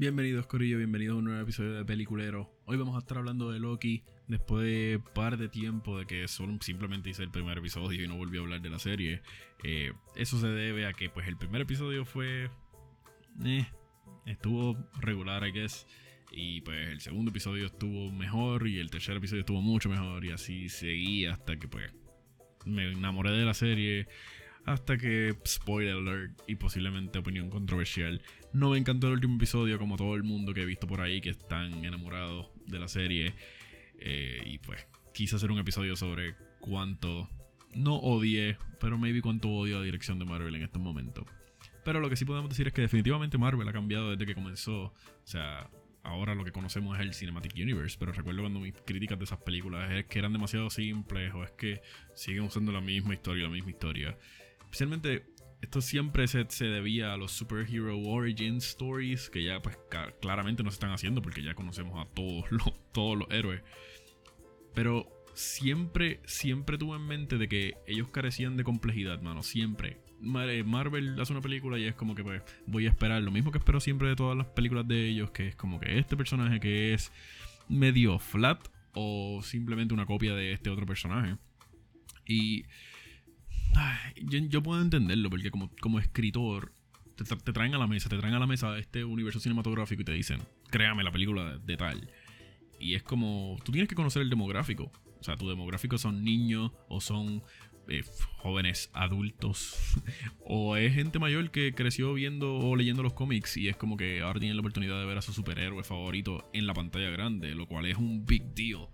Bienvenidos Corillo, bienvenidos a un nuevo episodio de Peliculero. Hoy vamos a estar hablando de Loki después de par de tiempo de que solo simplemente hice el primer episodio y no volví a hablar de la serie. Eh, eso se debe a que pues el primer episodio fue... Eh, estuvo regular, I guess. Y pues el segundo episodio estuvo mejor y el tercer episodio estuvo mucho mejor y así seguía hasta que pues me enamoré de la serie. Hasta que, spoiler alert y posiblemente opinión controversial, no me encantó el último episodio como todo el mundo que he visto por ahí que están enamorados de la serie. Eh, y pues quise hacer un episodio sobre cuánto, no odié, pero maybe cuánto odio la dirección de Marvel en estos momentos. Pero lo que sí podemos decir es que definitivamente Marvel ha cambiado desde que comenzó. O sea, ahora lo que conocemos es el Cinematic Universe, pero recuerdo cuando mis críticas de esas películas es que eran demasiado simples o es que siguen usando la misma historia, la misma historia. Especialmente, esto siempre se, se debía a los superhero origin stories, que ya pues claramente no se están haciendo porque ya conocemos a todos los, todos los héroes. Pero siempre, siempre tuve en mente de que ellos carecían de complejidad, mano, siempre. Marvel hace una película y es como que pues voy a esperar lo mismo que espero siempre de todas las películas de ellos, que es como que este personaje que es medio flat o simplemente una copia de este otro personaje. Y yo, puedo entenderlo, porque como, como escritor, te, traen a la mesa, te traen a la mesa este universo cinematográfico y te dicen, créame la película de, tal. Y es como, tú tienes que conocer el demográfico. O sea, tu demográfico son niños o son eh, jóvenes adultos o es gente mayor que creció viendo o leyendo los cómics y es como que ahora tienen la oportunidad de ver a su superhéroe favorito en la pantalla grande, lo cual es un big deal.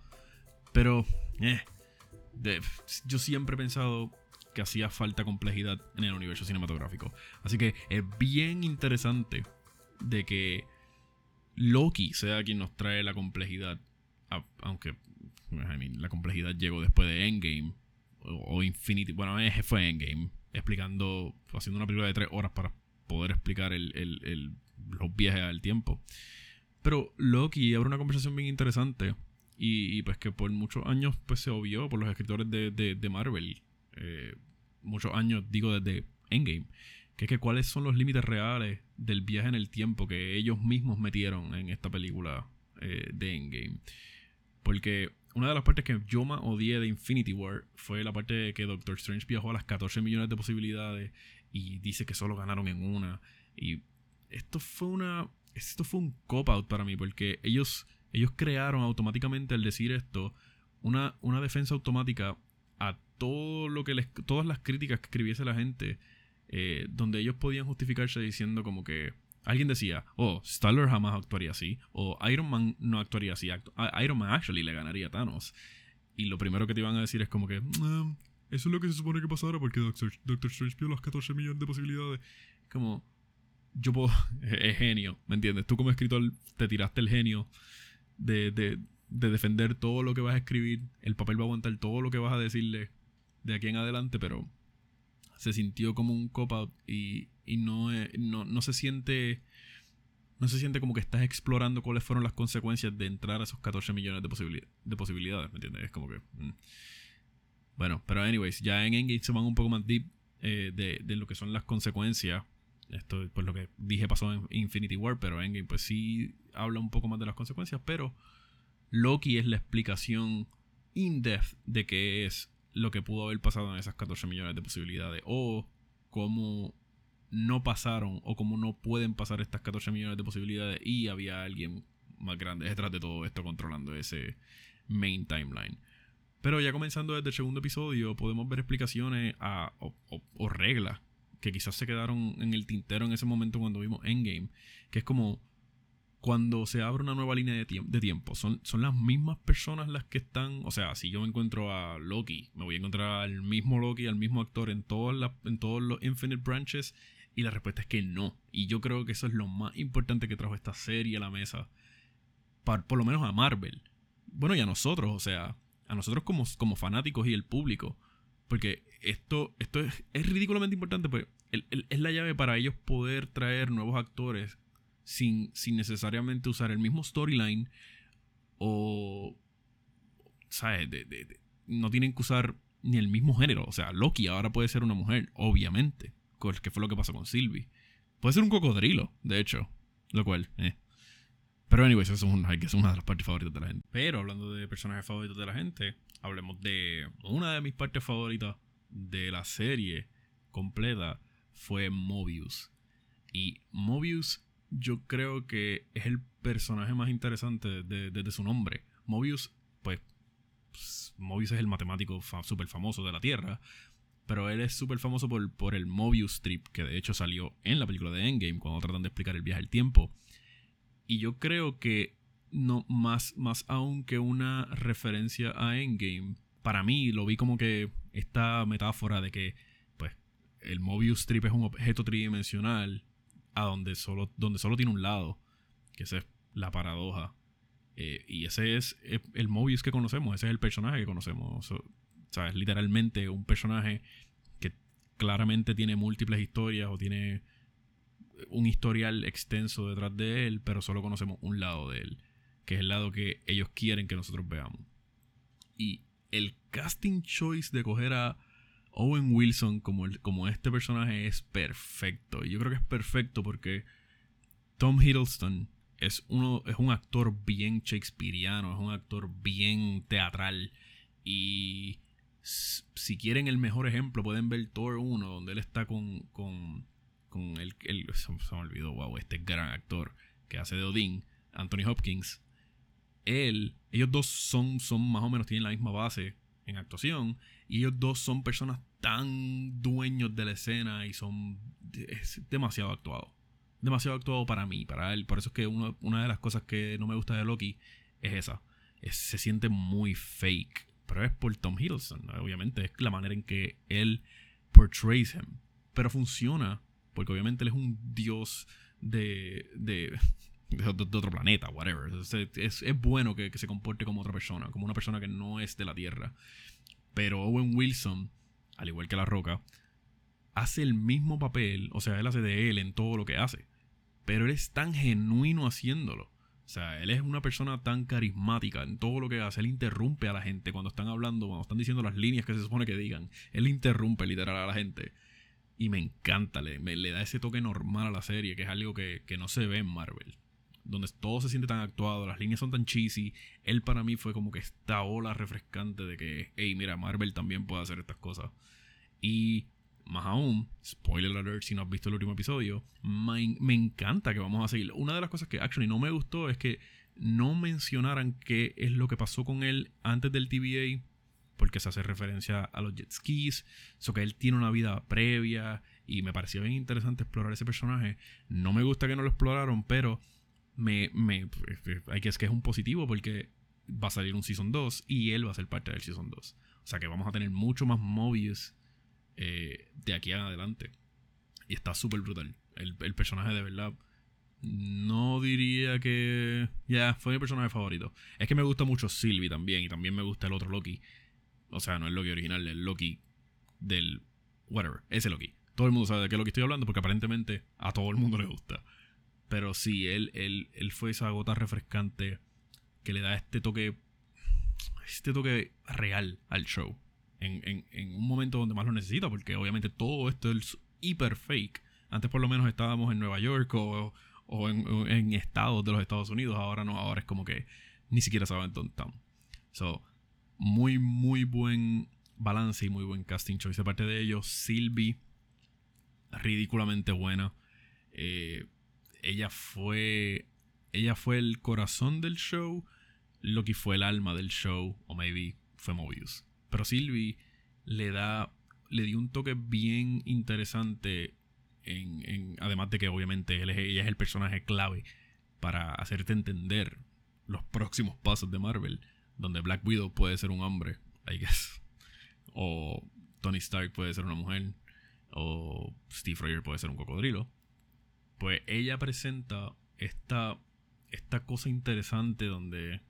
Pero, eh, yo siempre he pensado que hacía falta complejidad en el universo cinematográfico. Así que es bien interesante de que Loki sea quien nos trae la complejidad. Aunque la complejidad llegó después de Endgame o, Infinity. Bueno, fue Endgame. Explicando, haciendo una película de tres horas para poder explicar los viajes al tiempo. Pero Loki abre una conversación bien interesante. Y, pues que por muchos años pues se obvió por los escritores de Marvel. Eh, muchos años, digo desde Endgame, que es que cuáles son los límites reales del viaje en el tiempo que ellos mismos metieron en esta película eh, de Endgame. Porque una de las partes que yo más odié de Infinity War fue la parte de que Doctor Strange viajó a las 14 millones de posibilidades y dice que solo ganaron en una. Y esto fue una. Esto fue un cop-out para mí, porque ellos, ellos crearon automáticamente al decir esto una, una defensa automática a todo lo que les, todas las críticas que escribiese la gente, eh, donde ellos podían justificarse diciendo como que alguien decía, oh, Star jamás actuaría así, o Iron Man no actuaría así, Iron Man actually le ganaría Thanos. Y lo primero que te iban a decir es como que, mm, eso es lo que se supone que pasara porque Doctor, Doctor Strange vio las 14 millones de posibilidades. Como, yo puedo, es genio, ¿me entiendes? Tú como escritor te tiraste el genio de, de defender todo lo que vas a escribir, el papel va a aguantar todo lo que vas a decirle de aquí en adelante, pero se sintió como un cop-out y, no, no, se siente... No se siente como que estás explorando cuáles fueron las consecuencias de entrar a esos 14 millones de, de posibilidades, ¿me entiendes? Es como que... Mm. Bueno, pero anyways, ya en Engage se van un poco más deep eh, de, de, lo que son las consecuencias. Esto, pues lo que dije pasó en Infinity War, pero Endgame pues sí habla un poco más de las consecuencias, pero Loki es la explicación in-depth de qué es lo que pudo haber pasado en esas 14 millones de posibilidades. O cómo no pasaron o cómo no pueden pasar estas 14 millones de posibilidades y había alguien más grande detrás de todo esto controlando ese main timeline. Pero ya comenzando desde el segundo episodio podemos ver explicaciones a, o reglas que quizás se quedaron en el tintero en ese momento cuando vimos Endgame. Que es como cuando se abre una nueva línea de, de tiempo, son, son las mismas personas las que están. O sea, si yo me encuentro a Loki, me voy a encontrar al mismo Loki, al mismo actor en, todas en todos los Infinite Branches. Y la respuesta es que no. Y yo creo que eso es lo más importante que trajo esta serie a la mesa. por lo menos a Marvel. Bueno, y a nosotros, o sea, a nosotros como, como fanáticos y el público. Porque esto, esto es, ridículamente importante, pues es la llave para ellos poder traer nuevos actores sin, necesariamente usar el mismo storyline o, ¿sabes? no tienen que usar ni el mismo género. O sea, Loki ahora puede ser una mujer, obviamente, que fue lo que pasó con Sylvie. Puede ser un cocodrilo, de hecho, lo cual, eh. Pero, anyways, eso es, un, es una de las partes favoritas de la gente. Pero, hablando de personajes favoritos de la gente, hablemos de una de mis partes favoritas de la serie completa fue Mobius. Y Mobius yo creo que es el personaje más interesante desde su nombre. Mobius, pues, Mobius es el matemático súper famoso de la Tierra, pero él es súper famoso por, por, el Mobius Strip, que de hecho salió en la película de Endgame cuando tratan de explicar el viaje al tiempo. Y yo creo que no más, más aún que una referencia a Endgame, para mí lo vi como que esta metáfora de que pues el Mobius Strip es un objeto tridimensional a donde solo, donde solo tiene un lado, que esa es la paradoja. Eh, y ese es el Mobius que conocemos, ese es el personaje que conocemos. O sea, es literalmente un personaje que claramente tiene múltiples historias o tiene un historial extenso detrás de él, pero solo conocemos un lado de él, que es el lado que ellos quieren que nosotros veamos. Y el casting choice de coger a Owen Wilson como, como este personaje es perfecto. Y yo creo que es perfecto porque Tom Hiddleston es, uno, es un actor bien shakespeariano, es un actor bien teatral. Y si quieren el mejor ejemplo, pueden ver Thor 1, donde él está con, con, con el, Se me olvidó, wow, este gran actor que hace de Odín, Anthony Hopkins. Él, ellos dos son, son más o menos, tienen la misma base en actuación. Y ellos dos son personas tan dueños de la escena y son es demasiado actuado. Demasiado actuado para mí, para él. Por eso es que una de las cosas que no me gusta de Loki es esa. se siente muy fake. Pero es por Tom Hiddleston, obviamente. Es la manera en que él portrays him. Pero funciona porque obviamente él es un dios de, de, de, otro planeta, whatever. Es, es, bueno que, que, se comporte como otra persona, como una persona que no es de la Tierra. Pero Owen Wilson, al igual que La Roca, hace el mismo papel, o sea, él hace de él en todo lo que hace. Pero él es tan genuino haciéndolo. O sea, él es una persona tan carismática en todo lo que hace. Él interrumpe a la gente cuando están hablando, cuando están diciendo las líneas que se supone que digan. Él interrumpe literal a la gente. Y me encanta, le, le da ese toque normal a la serie, que es algo que, que no se ve en Marvel donde todo se siente tan actuado, las líneas son tan cheesy. Él para mí fue como que esta ola refrescante de que, hey, mira, Marvel también puede hacer estas cosas. Y más aún, spoiler alert si no has visto el último episodio, me, encanta que vamos a seguir. Una de las cosas que actually no me gustó es que no mencionaran qué es lo que pasó con él antes del TVA, porque se hace referencia a los jet skis, eso que él tiene una vida previa y me parecía bien interesante explorar ese personaje. No me gusta que no lo exploraron, pero me, me hay que es que es un positivo porque va a salir un Season 2 y él va a ser parte del Season 2. O sea que vamos a tener mucho más Mobius eh, de aquí en adelante. Y está súper brutal. El, personaje de verdad. No diría que. Ya, fue mi personaje favorito. Es que me gusta mucho Sylvie también. Y también me gusta el otro Loki. O sea, no el Loki original, el Loki del. Whatever, ese Loki. Todo el mundo sabe de qué Loki estoy hablando porque aparentemente a todo el mundo le gusta. Pero sí, él, él, él fue esa gota refrescante que le da este toque. Este toque real al show. En, un momento donde más lo necesita, porque obviamente todo esto es hiper fake. Antes por lo menos estábamos en Nueva York o, en, estados de los Estados Unidos. Ahora no, ahora es como que ni siquiera saben dónde estamos. So, muy, muy buen balance y muy buen casting choice. Aparte de ellos, Sylvie, ridículamente buena. Eh, ella fue. Ella fue el corazón del show. Loki fue el alma del show. O maybe fue Mobius. Pero Sylvie le da. Le dio un toque bien interesante. En, además de que obviamente ella es el personaje clave para hacerte entender los próximos pasos de Marvel. Donde Black Widow puede ser un hombre, I guess. O Tony Stark puede ser una mujer. O Steve Rogers puede ser un cocodrilo pues ella presenta esta, esta cosa interesante donde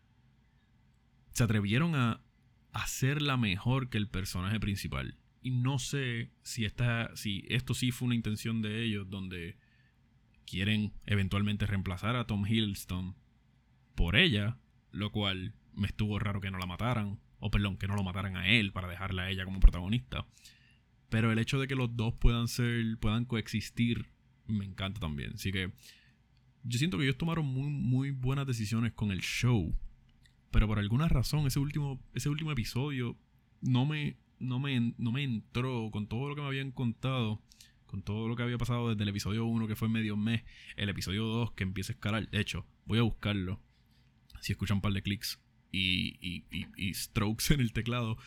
se atrevieron a hacerla mejor que el personaje principal. Y no sé si, esta, si esto sí fue una intención de ellos, donde quieren eventualmente reemplazar a Tom Hiddleston por ella, lo cual me estuvo raro que no la mataran, o perdón, que no lo mataran a él para dejarla a ella como protagonista. Pero el hecho de que los dos puedan ser, puedan coexistir me encanta también. Así que yo siento que ellos tomaron muy, muy buenas decisiones con el show. Pero por alguna razón, ese último, ese último episodio no me, no, me, no me entró con todo lo que me habían contado. Con todo lo que había pasado desde el episodio 1, que fue medio mes. El episodio 2, que empieza a escalar. De hecho, voy a buscarlo. Si escuchan un par de clics y, y, y, strokes en el teclado,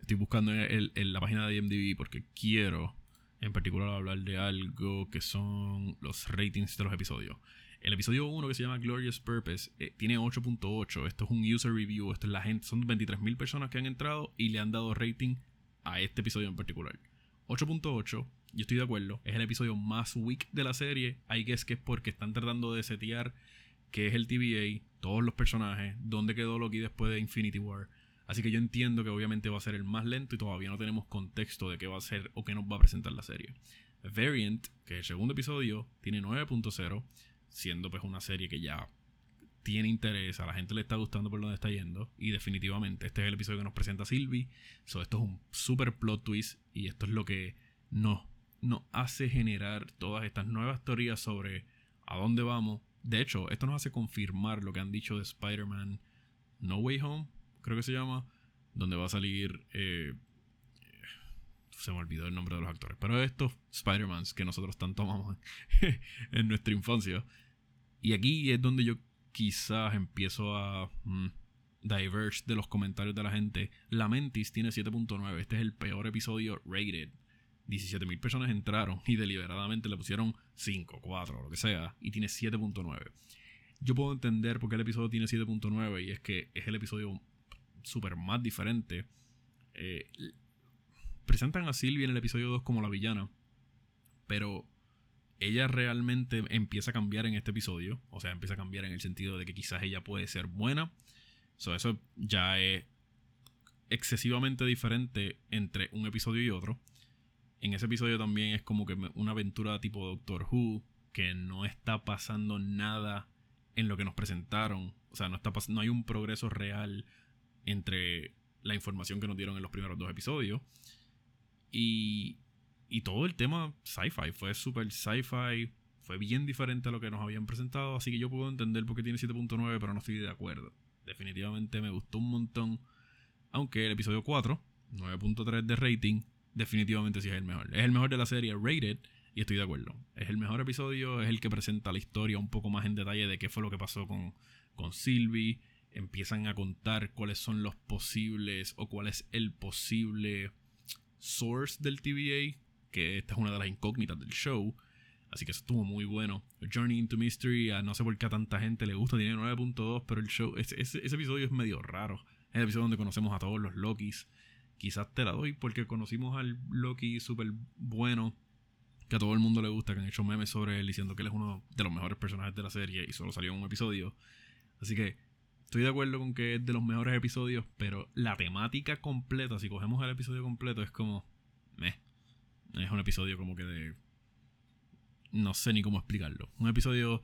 estoy buscando en, en la página de IMDb porque quiero en particular hablar de algo que son los ratings de los episodios. El episodio 1 que se llama Glorious Purpose eh, tiene 8.8. Esto es un user review. Esto es la gente. Son 23.000 personas que han entrado y le han dado rating a este episodio en particular. 8.8, yo estoy de acuerdo. Es el episodio más weak de la serie. Hay que es que es porque están tratando de setear qué es el TVA, todos los personajes, dónde quedó Loki después de Infinity War. Así que yo entiendo que obviamente va a ser el más lento y todavía no tenemos contexto de qué va a ser o qué nos va a presentar la serie. Variant, que es el segundo episodio, tiene 9.0, siendo pues una serie que ya tiene interés, a la gente le está gustando por donde está yendo. Y definitivamente este es el episodio que nos presenta Sylvie. So, esto es un super plot twist y esto es lo que nos, nos hace generar todas estas nuevas teorías sobre a dónde vamos. De hecho, esto nos hace confirmar lo que han dicho de Spider-Man No Way Home creo que se llama, donde va a salir... Eh, se me olvidó el nombre de los actores, pero estos Spider-Mans que nosotros tanto amamos en nuestra infancia. Y aquí es donde yo quizás empiezo a mm, diverge de los comentarios de la gente. La Mentis tiene 7.9, este es el peor episodio rated. 17.000 personas entraron y deliberadamente le pusieron 5, 4, lo que sea, y tiene 7.9. Yo puedo entender por qué el episodio tiene 7.9 y es que es el episodio súper más diferente. Eh, presentan a Sylvie en el episodio 2 como la villana, pero ella realmente empieza a cambiar en este episodio. O sea, empieza a cambiar en el sentido de que quizás ella puede ser buena. eso ya es excesivamente diferente entre un episodio y otro. En ese episodio también es como que una aventura tipo Doctor Who, que no está pasando nada en lo que nos presentaron. O sea, no, está no hay un progreso real entre la información que nos dieron en los primeros dos episodios. Y, y todo el tema sci-fi fue súper sci-fi, fue bien diferente a lo que nos habían presentado, así que yo puedo entender por qué tiene 7.9, pero no estoy de acuerdo. Definitivamente me gustó un montón, aunque el episodio 4, 9.3 de rating, definitivamente sí es el mejor. Es el mejor de la serie rated y estoy de acuerdo. Es el mejor episodio, es el que presenta la historia un poco más en detalle de qué fue lo que pasó con, con Sylvie empiezan a contar cuáles son los posibles o cuál es el posible source del TVA, que esta es una de las incógnitas del show. Así que eso estuvo muy bueno. Journey into Mystery, no sé por qué a tanta gente le gusta, tiene 9.2, pero el show, ese, episodio es medio raro. Es el episodio donde conocemos a todos los Lokis. Quizás te la doy porque conocimos al Loki súper bueno, que a todo el mundo le gusta, que han hecho memes sobre él diciendo que él es uno de los mejores personajes de la serie y solo salió en un episodio. Así que Estoy de acuerdo con que es de los mejores episodios, pero la temática completa, si cogemos el episodio completo, es como. Meh. Es un episodio como que de. No sé ni cómo explicarlo. Un episodio.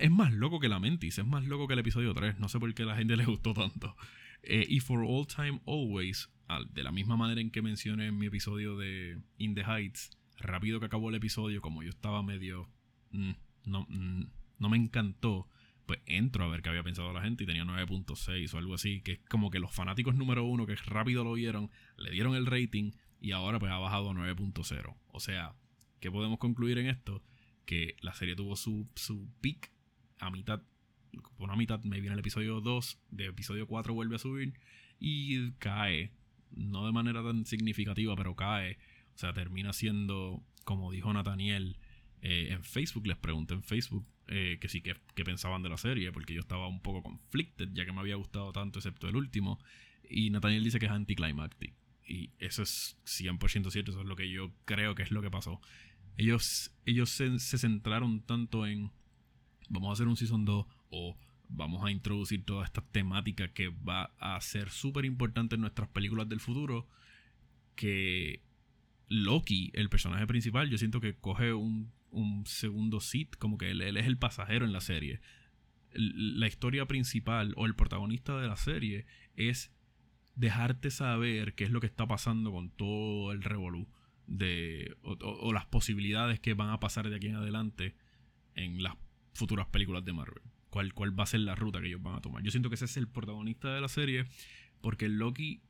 Es, más loco que la Mentis, es más loco que el episodio 3. No sé por qué a la gente le gustó tanto. Eh, y For All Time Always, de la misma manera en que mencioné en mi episodio de In the Heights, rápido que acabó el episodio, como yo estaba medio. Mm, no, mm, no me encantó pues entro a ver qué había pensado la gente y tenía 9.6 o algo así, que es como que los fanáticos número uno que rápido lo vieron, le dieron el rating y ahora pues ha bajado a 9.0. O sea, ¿qué podemos concluir en esto? Que la serie tuvo su, su peak a mitad, por una mitad me viene el episodio 2, de episodio 4 vuelve a subir y cae, no de manera tan significativa, pero cae, o sea, termina siendo, como dijo Nathaniel eh, en Facebook, les pregunté en Facebook, eh, que sí que, pensaban de la serie, porque yo estaba un poco conflicted, ya que me había gustado tanto, excepto el último. Y Nathaniel dice que es anticlimactic. Y eso es 100% cierto, eso es lo que yo creo que es lo que pasó. Ellos, ellos se, centraron tanto en vamos a hacer un Season 2 o vamos a introducir toda esta temática que va a ser súper importante en nuestras películas del futuro, que Loki, el personaje principal, yo siento que coge un un segundo sit, como que él, es el pasajero en la serie. La historia principal o el protagonista de la serie es dejarte saber qué es lo que está pasando con todo el revolú de, o, las posibilidades que van a pasar de aquí en adelante en las futuras películas de Marvel. ¿Cuál, ¿Cuál va a ser la ruta que ellos van a tomar? Yo siento que ese es el protagonista de la serie, porque Loki,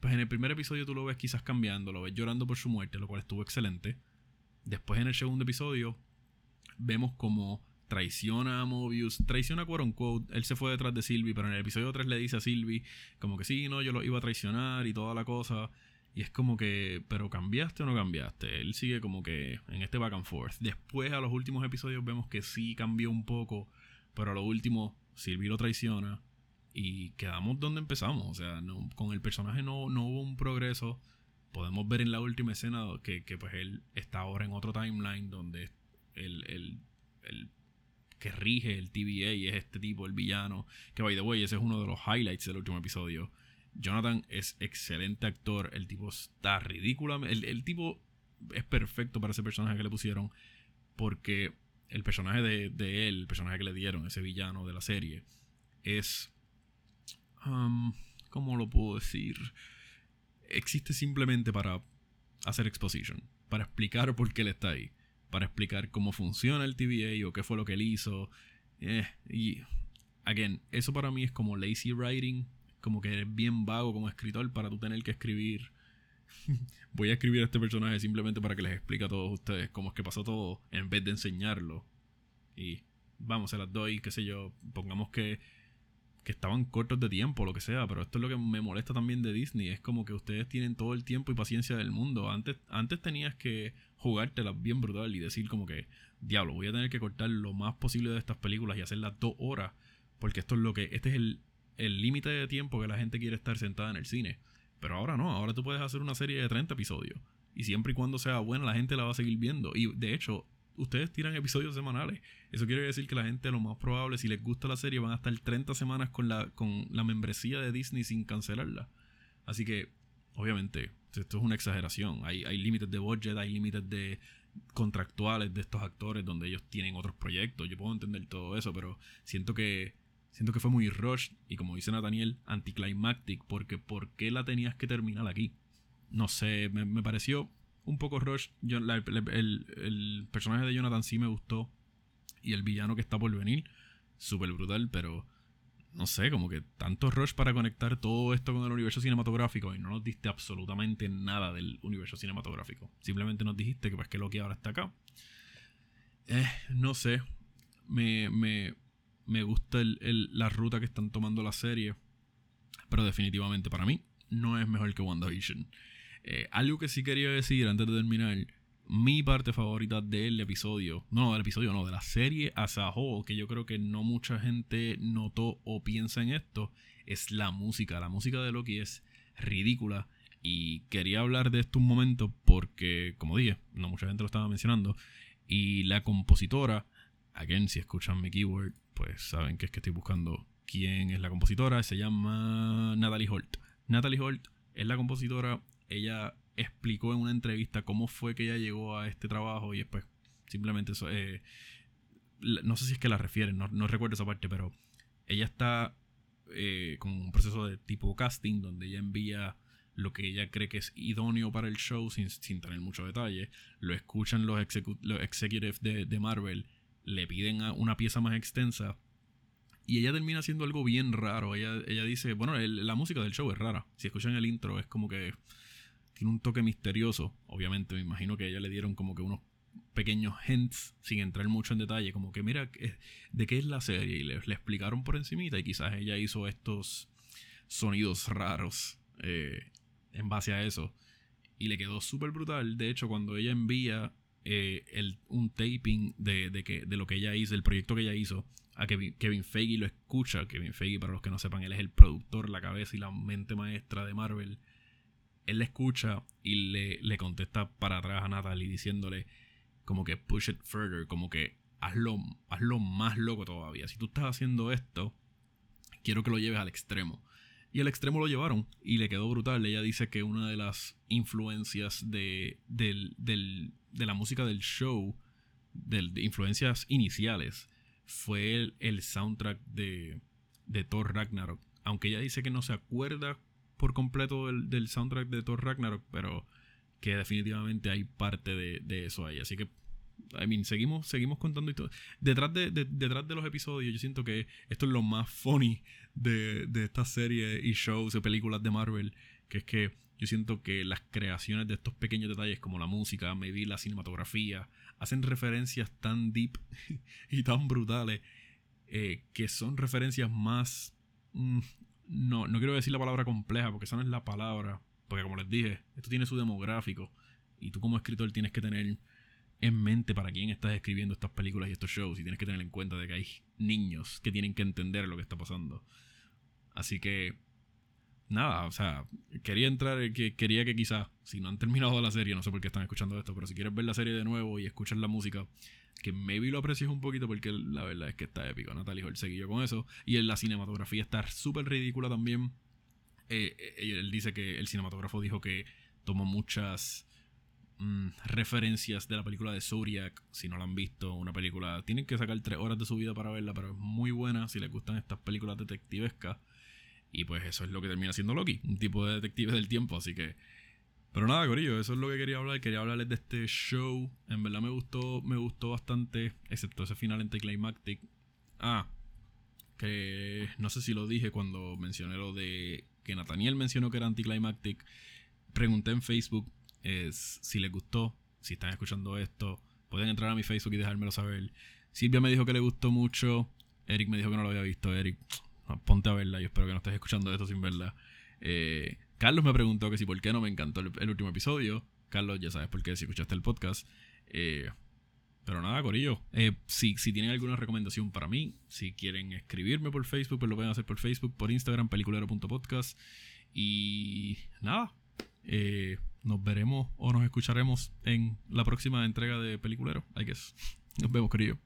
pues en el primer episodio tú lo ves quizás cambiando, lo ves llorando por su muerte, lo cual estuvo excelente. Después en el segundo episodio vemos como traiciona a Mobius, traiciona quote él se fue detrás de Sylvie, pero en el episodio 3 le dice a Sylvie como que sí, no, yo lo iba a traicionar y toda la cosa. Y es como que, pero cambiaste o no cambiaste. Él sigue como que en este back and forth. Después a los últimos episodios vemos que sí cambió un poco, pero a lo último Sylvie lo traiciona y quedamos donde empezamos. O sea, no, con el personaje no, no hubo un progreso. Podemos ver en la última escena que, pues él está ahora en otro timeline donde el, el, el que rige el TVA es este tipo, el villano. Que by the way, ese es uno de los highlights del último episodio. Jonathan es excelente actor. El tipo está ridículamente. El, el tipo es perfecto para ese personaje que le pusieron. Porque el personaje de, de, él, el personaje que le dieron, ese villano de la serie, es. Um, ¿Cómo lo puedo decir? Existe simplemente para hacer exposition. Para explicar por qué él está ahí para explicar cómo funciona el TVA o qué fue lo que él hizo. Eh, y, again, eso para mí es como lazy writing, como que eres bien vago como escritor para tú tener que escribir. Voy a escribir a este personaje simplemente para que les explique a todos ustedes cómo es que pasó todo en vez de enseñarlo. Y vamos, se las doy, qué sé yo, pongamos que que estaban cortos de tiempo, lo que sea, pero esto es lo que me molesta también de Disney, es como que ustedes tienen todo el tiempo y paciencia del mundo. Antes, antes tenías que jugártela bien brutal y decir como que, diablo, voy a tener que cortar lo más posible de estas películas y hacerlas dos horas, porque esto es lo que, este es el límite de tiempo que la gente quiere estar sentada en el cine. Pero ahora no, ahora tú puedes hacer una serie de 30 episodios. Y siempre y cuando sea buena, la gente la va a seguir viendo. Y de hecho, ustedes tiran episodios semanales. Eso quiere decir que la gente, lo más probable, si les gusta la serie, van a estar 30 semanas con la, con la membresía de Disney sin cancelarla. Así que, obviamente, esto es una exageración. Hay, hay límites de budget, hay límites de contractuales de estos actores donde ellos tienen otros proyectos. Yo puedo entender todo eso, pero siento que siento que fue muy rush y como dice Nathaniel, anticlimactic, porque ¿por qué la tenías que terminar aquí? No sé, me, me pareció un poco rush. el, personaje de Jonathan sí me gustó. Y el villano que está por venir, súper brutal, pero no sé, como que tanto rush para conectar todo esto con el universo cinematográfico y no nos diste absolutamente nada del universo cinematográfico. Simplemente nos dijiste que pues que Loki ahora está acá. Eh, no sé, me, me, me gusta la ruta que están tomando la serie, pero definitivamente para mí no es mejor que WandaVision. Eh, algo que sí quería decir antes de terminar. Mi parte favorita del episodio, no, del episodio no, de la serie as a whole, que yo creo que no mucha gente notó o piensa en esto, es la música. La música de Loki es ridícula y quería hablar de esto un momento porque, como dije, no mucha gente lo estaba mencionando. Y la compositora, again, si escuchan mi keyword, pues saben que es que estoy buscando quién es la compositora. Se llama Natalie Holt. Natalie Holt es la compositora ella explicó en una entrevista cómo fue que ella llegó a este trabajo y después simplemente eso, eh, no sé si es que la refieren, no, recuerdo esa parte, pero ella está eh, con un proceso de tipo casting donde ella envía lo que ella cree que es idóneo para el show sin, tener mucho detalle, lo escuchan los, los executives de, de, Marvel, le piden una pieza más extensa y ella termina haciendo algo bien raro. Ella, ella dice, bueno, la música del show es rara. Si escuchan el intro es como que tiene un toque misterioso. Obviamente, me imagino que a ella le dieron como que unos pequeños hints, sin entrar mucho en detalle, como que mira, ¿de qué es la serie? Y le, explicaron por encimita y quizás ella hizo estos sonidos raros eh, en base a eso. Y le quedó súper brutal. De hecho, cuando ella envía eh, el, un taping de, que, de lo que ella hizo, el proyecto que ella hizo, a Kevin, Kevin Feige lo escucha. Kevin Feige, para los que no sepan, él es el productor, la cabeza y la mente maestra de Marvel él le escucha y le, le contesta para atrás a Natalie diciéndole como que push it further, como que hazlo, hazlo más loco todavía. Si tú estás haciendo esto, quiero que lo lleves al extremo. Y al extremo lo llevaron y le quedó brutal. Ella dice que una de las influencias de, la música del show, de, influencias iniciales, fue el, soundtrack de, de Thor Ragnarok. Aunque ella dice que no se acuerda por completo del, soundtrack de Thor Ragnarok, pero que definitivamente hay parte de, eso ahí. Así que I mean, seguimos, seguimos contando historias. Detrás de, los episodios, yo siento que esto es lo más funny de, de estas series y shows y películas de Marvel. Que es que yo siento que las creaciones de estos pequeños detalles, como la música, maybe la cinematografía, hacen referencias tan deep y tan brutales eh, que son referencias más. Mm, no, no quiero decir la palabra compleja porque esa no es la palabra. Porque como les dije, esto tiene su demográfico. Y tú como escritor tienes que tener en mente para quién estás escribiendo estas películas y estos shows. Y tienes que tener en cuenta de que hay niños que tienen que entender lo que está pasando. Así que nada, o sea, quería entrar, que quería que quizás, si no han terminado la serie, no sé por qué están escuchando esto, pero si quieres ver la serie de nuevo y escuchar la música, que maybe lo aprecies un poquito porque la verdad es que está épico. Natalie Hall seguido con eso. Y en la cinematografía está súper ridícula también. Eh, eh, él dice que el cinematógrafo dijo que tomó muchas mm, referencias de la película de Zodiac. Si no la han visto, una película. Tienen que sacar tres horas de su vida para verla, pero es muy buena si les gustan estas películas detectivescas. Y pues eso es lo que termina siendo Loki, un tipo de detective del tiempo, así que... Pero nada, Corillo, eso es lo que quería hablar. Quería hablarles de este show. En verdad me gustó, me gustó bastante, excepto ese final anticlimactic. Ah, que no sé si lo dije cuando mencioné lo de que Nathaniel mencionó que era anticlimactic. Pregunté en Facebook si les gustó, si están escuchando esto. Pueden entrar a mi Facebook y dejármelo saber. Silvia me dijo que le gustó mucho. Eric me dijo que no lo había visto. Eric, ponte a verla. Yo espero que no estés escuchando esto sin verla. Eh, Carlos me preguntó que si por qué no me encantó el, último episodio. Carlos, ya sabes por qué si escuchaste el podcast. Eh, pero nada, Corillo. Eh, si, si tienen alguna recomendación para mí, si quieren escribirme por Facebook, pues lo pueden hacer por Facebook, por Instagram, peliculero.podcast. Y nada, nos veremos o nos escucharemos en la próxima entrega de Peliculero, I guess. Nos vemos, Corillo.